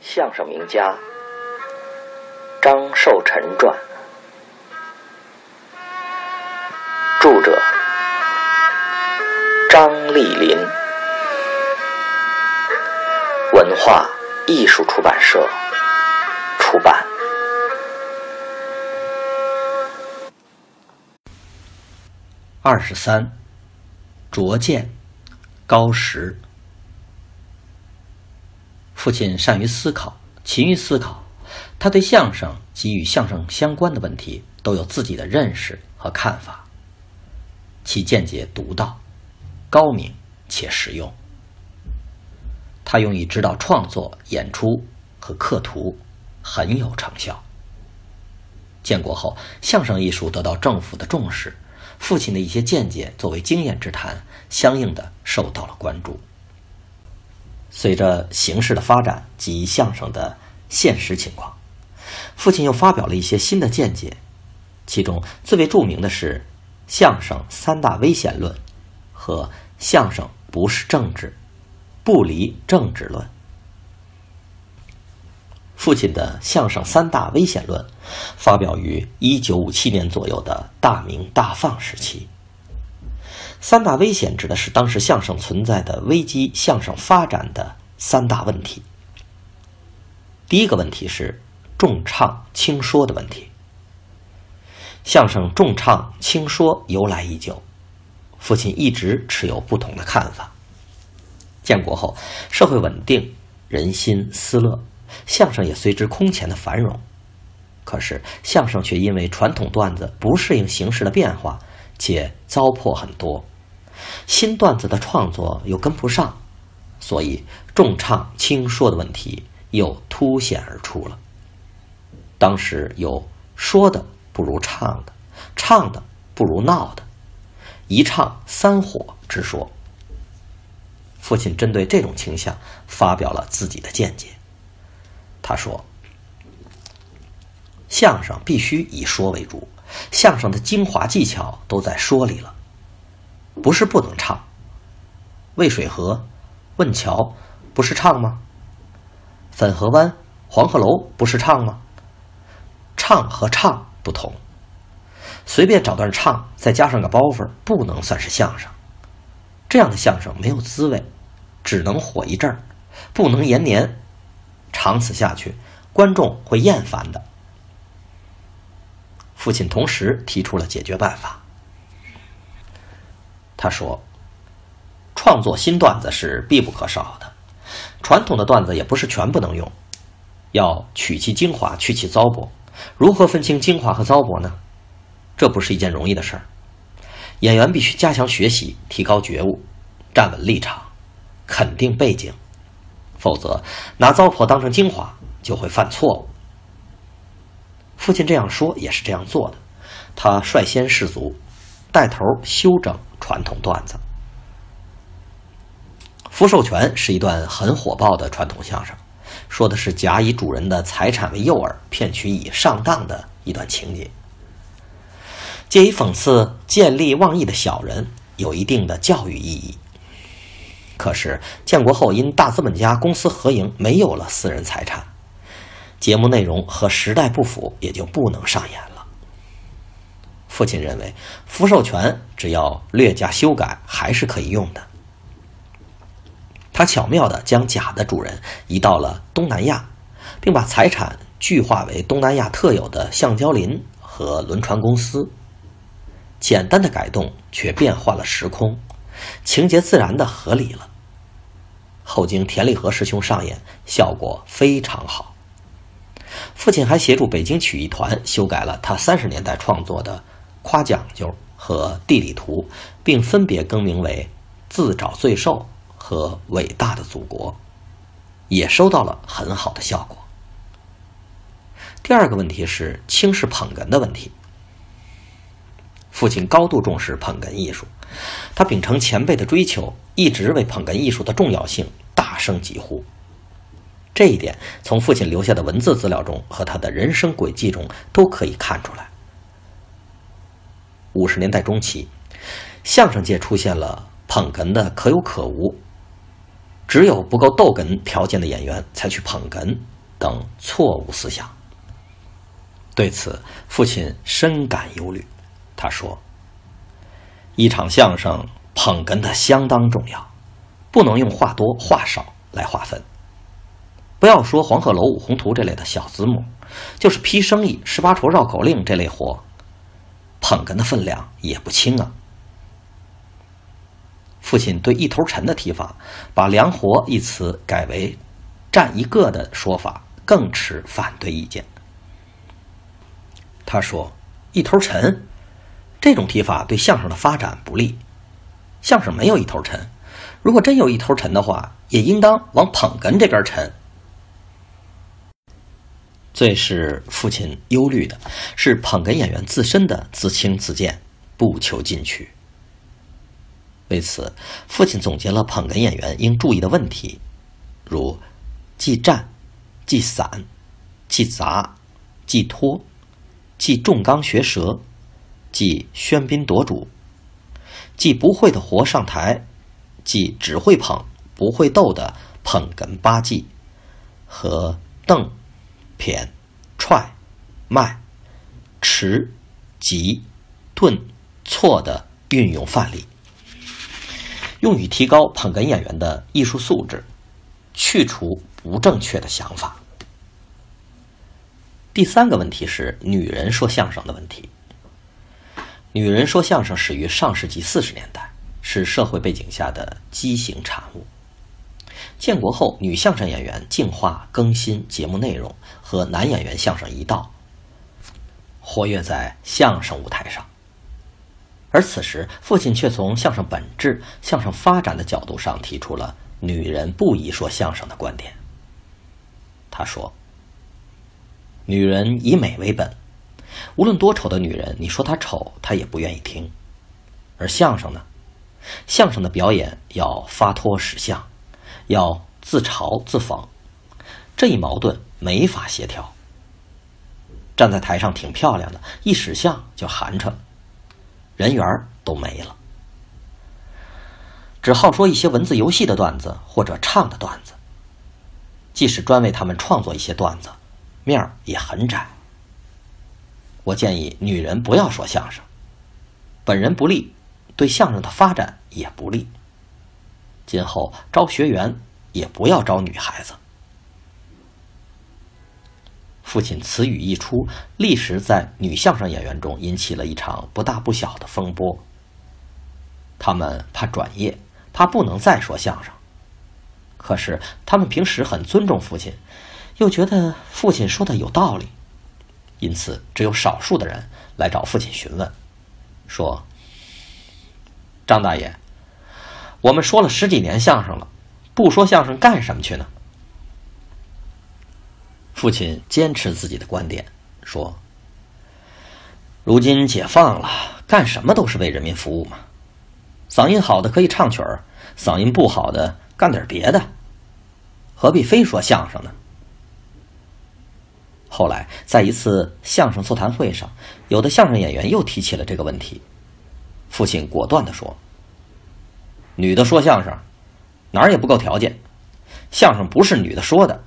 相声名家张寿臣传，著者张丽林，文化艺术出版社出版。二十三，拙见高识。父亲善于思考，勤于思考，他对相声及与相声相关的问题都有自己的认识和看法，其见解独到、高明且实用。他用以指导创作、演出和刻图，很有成效。建国后，相声艺术得到政府的重视，父亲的一些见解作为经验之谈，相应的受到了关注。随着形势的发展及相声的现实情况，父亲又发表了一些新的见解，其中最为著名的是相声三大危险论和相声不是政治、不离政治论。父亲的相声三大危险论发表于一九五七年左右的大明大放时期。三大危险指的是当时相声存在的危机相声发展的三大问题。第一个问题是重唱轻说的问题。相声重唱轻说由来已久，父亲一直持有不同的看法。建国后，社会稳定，人心思乐，相声也随之空前的繁荣。可是，相声却因为传统段子不适应形势的变化，且糟粕很多。新段子的创作又跟不上，所以重唱轻说的问题又凸显而出了。当时有说的不如唱的，唱的不如闹的，一唱三火之说。父亲针对这种倾向发表了自己的见解。他说：“相声必须以说为主，相声的精华技巧都在说里了。”不是不能唱，渭水河、问桥不是唱吗？汾河湾、黄鹤楼不是唱吗？唱和唱不同，随便找段唱，再加上个包袱，不能算是相声。这样的相声没有滋味，只能火一阵儿，不能延年。长此下去，观众会厌烦的。父亲同时提出了解决办法。他说：“创作新段子是必不可少的，传统的段子也不是全不能用，要取其精华，去其糟粕。如何分清精华和糟粕呢？这不是一件容易的事儿。演员必须加强学习，提高觉悟，站稳立场，肯定背景，否则拿糟粕当成精华，就会犯错误。”父亲这样说，也是这样做的。他率先士卒，带头修整。传统段子，福寿全是一段很火爆的传统相声，说的是甲以主人的财产为诱饵，骗取乙上当的一段情节，借以讽刺见利忘义的小人，有一定的教育意义。可是建国后，因大资本家公私合营，没有了私人财产，节目内容和时代不符，也就不能上演了。父亲认为，福寿全只要略加修改，还是可以用的。他巧妙地将甲的主人移到了东南亚，并把财产具化为东南亚特有的橡胶林和轮船公司。简单的改动却变换了时空，情节自然的合理了。后经田立和师兄上演，效果非常好。父亲还协助北京曲艺团修改了他三十年代创作的。夸讲究和地理图，并分别更名为“自找罪受”和“伟大的祖国”，也收到了很好的效果。第二个问题是轻视捧哏的问题。父亲高度重视捧哏艺术，他秉承前辈的追求，一直为捧哏艺术的重要性大声疾呼。这一点从父亲留下的文字资料中和他的人生轨迹中都可以看出来。五十年代中期，相声界出现了捧哏的可有可无，只有不够逗哏条件的演员才去捧哏等错误思想。对此，父亲深感忧虑。他说：“一场相声捧哏的相当重要，不能用话多话少来划分。不要说《黄鹤楼五红图》这类的小字幕，就是批生意、十八筹绕口令这类活，捧哏的分量也不轻啊。”父亲对“一头沉”的提法，把“梁活”一词改为“占一个”的说法，更持反对意见。他说：“一头沉，这种提法对相声的发展不利。相声没有一头沉，如果真有一头沉的话，也应当往捧哏这边沉。”最使父亲忧虑的是捧哏演员自身的自轻自贱，不求进取。为此，父亲总结了捧哏演员应注意的问题，如忌站、忌散、忌杂、忌拖、忌重刚学舌、忌喧宾夺主、忌不会的活上台、忌只会捧不会逗的捧哏八忌和邓、偏、踹、迈、迟、急、顿、错的运用范例。用于提高捧哏演员的艺术素质，去除不正确的想法。第三个问题是女人说相声的问题。女人说相声始于上世纪四十年代，是社会背景下的畸形产物。建国后，女相声演员净化更新节目内容，和男演员相声一道，活跃在相声舞台上。而此时，父亲却从相声本质、相声发展的角度上提出了“女人不宜说相声”的观点。他说：“女人以美为本，无论多丑的女人，你说她丑，她也不愿意听。而相声呢？相声的表演要发脱实相，要自嘲自讽，这一矛盾没法协调。站在台上挺漂亮的，一使相就寒碜。”人缘都没了，只好说一些文字游戏的段子或者唱的段子。即使专为他们创作一些段子，面儿也很窄。我建议女人不要说相声，本人不利，对相声的发展也不利。今后招学员也不要招女孩子。父亲此语一出，立时在女相声演员中引起了一场不大不小的风波。他们怕转业，怕不能再说相声。可是他们平时很尊重父亲，又觉得父亲说的有道理，因此只有少数的人来找父亲询问，说：“张大爷，我们说了十几年相声了，不说相声干什么去呢？”父亲坚持自己的观点，说：“如今解放了，干什么都是为人民服务嘛。嗓音好的可以唱曲儿，嗓音不好的干点别的，何必非说相声呢？”后来，在一次相声座谈会上，有的相声演员又提起了这个问题，父亲果断的说：“女的说相声，哪儿也不够条件，相声不是女的说的。”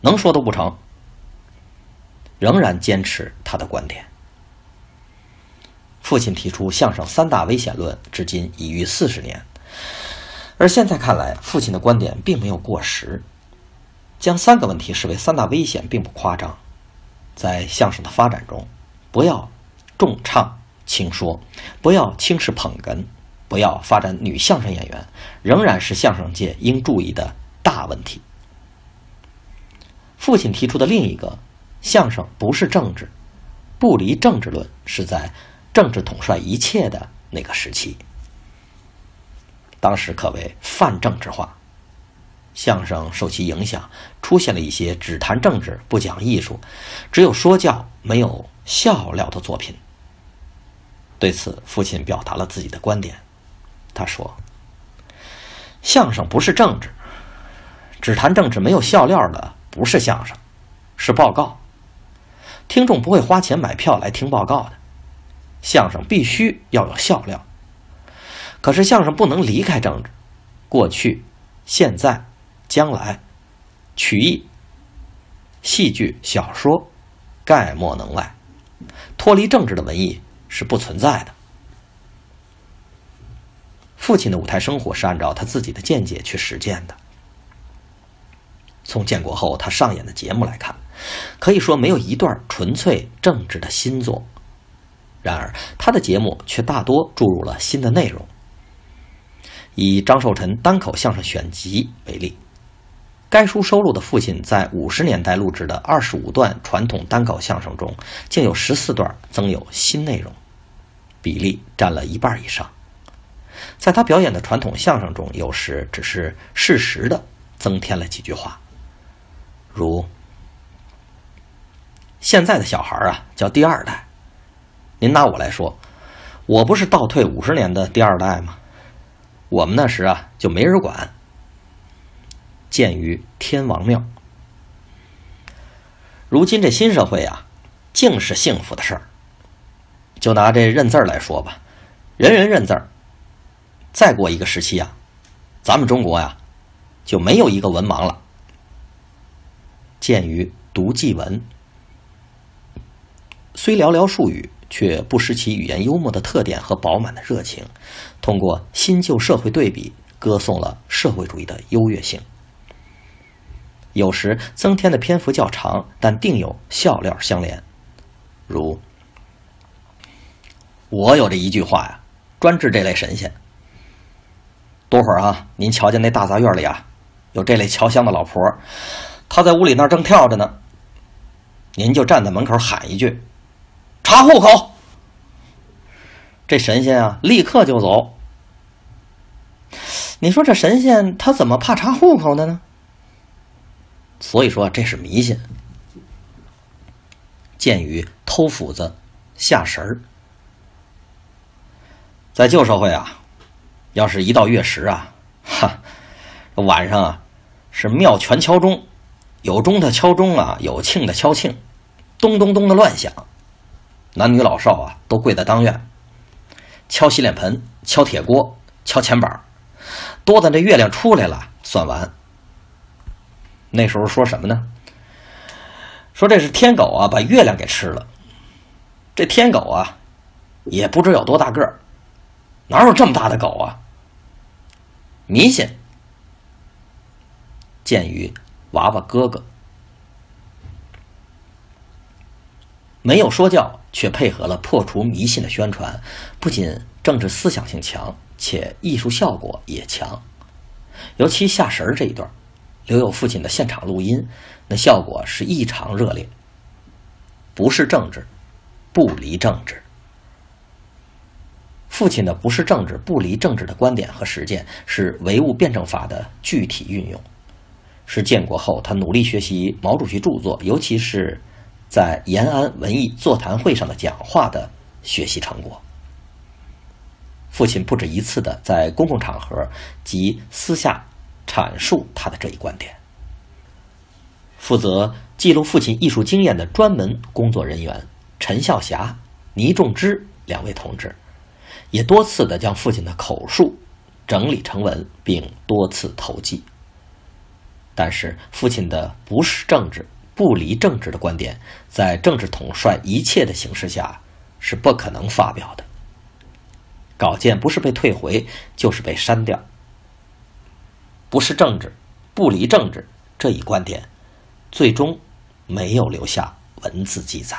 能说都不成，仍然坚持他的观点。父亲提出相声三大危险论，至今已逾四十年，而现在看来，父亲的观点并没有过时。将三个问题视为三大危险，并不夸张。在相声的发展中，不要重唱轻说，不要轻视捧哏，不要发展女相声演员，仍然是相声界应注意的大问题。父亲提出的另一个相声不是政治，不离政治论，是在政治统帅一切的那个时期。当时可谓泛政治化，相声受其影响，出现了一些只谈政治不讲艺术，只有说教没有笑料的作品。对此，父亲表达了自己的观点。他说：“相声不是政治，只谈政治没有笑料的。”不是相声，是报告。听众不会花钱买票来听报告的，相声必须要有笑料。可是相声不能离开政治。过去，现在、将来、曲艺、戏剧、小说，概莫能外。脱离政治的文艺是不存在的。父亲的舞台生活是按照他自己的见解去实践的。从建国后他上演的节目来看，可以说没有一段纯粹政治的新作。然而，他的节目却大多注入了新的内容。以张寿臣单口相声选集为例，该书收录的父亲在五十年代录制的二十五段传统单口相声中，竟有十四段增有新内容，比例占了一半以上。在他表演的传统相声中，有时只是适时的增添了几句话，如“现在的小孩啊，叫第二代。”您拿我来说，我不是倒退五十年的第二代吗？我们那时啊就没人管。建于天王庙，如今这新社会啊，竟是幸福的事儿。就拿这认字来说吧，人人认字儿。再过一个时期啊，咱们中国呀就没有一个文盲了。鉴于读记文，虽寥寥数语。却不失其语言幽默的特点和饱满的热情，通过新旧社会对比，歌颂了社会主义的优越性。有时增添的篇幅较长，但定有笑料相连。如我有这一句话呀，专治这类神仙。多会儿啊，您瞧见那大杂院里啊，有这类瞧香的老婆，她在屋里那正跳着呢，您就站在门口喊一句。查户口，这神仙啊，立刻就走。你说这神仙他怎么怕查户口的呢？所以说这是迷信。鉴于偷斧子下神儿，在旧社会啊，要是一到月食啊，哈，晚上啊是庙全敲钟，有钟的敲钟啊，有庆的敲庆，咚咚咚的乱响。男女老少啊，都跪在当院，敲洗脸盆，敲铁锅，敲钱板多的这月亮出来了算完。那时候说什么呢？说这是天狗啊，把月亮给吃了。这天狗啊，也不知有多大个儿，哪有这么大的狗啊？迷信。鉴于娃娃哥哥。没有说教，却配合了破除迷信的宣传，不仅政治思想性强，且艺术效果也强。尤其下神儿这一段，留有父亲的现场录音，那效果是异常热烈。不是政治，不离政治。父亲的不是政治，不离政治的观点和实践，是唯物辩证法的具体运用，是建国后他努力学习毛主席著作，尤其是。在延安文艺座谈会上的讲话的学习成果，父亲不止一次的在公共场合及私下阐述他的这一观点。负责记录父亲艺术经验的专门工作人员陈孝霞、倪仲之两位同志，也多次的将父亲的口述整理成文，并多次投寄。但是，父亲的不是政治。不离政治的观点，在政治统帅一切的形势下是不可能发表的。稿件不是被退回，就是被删掉。不是政治，不离政治这一观点，最终没有留下文字记载。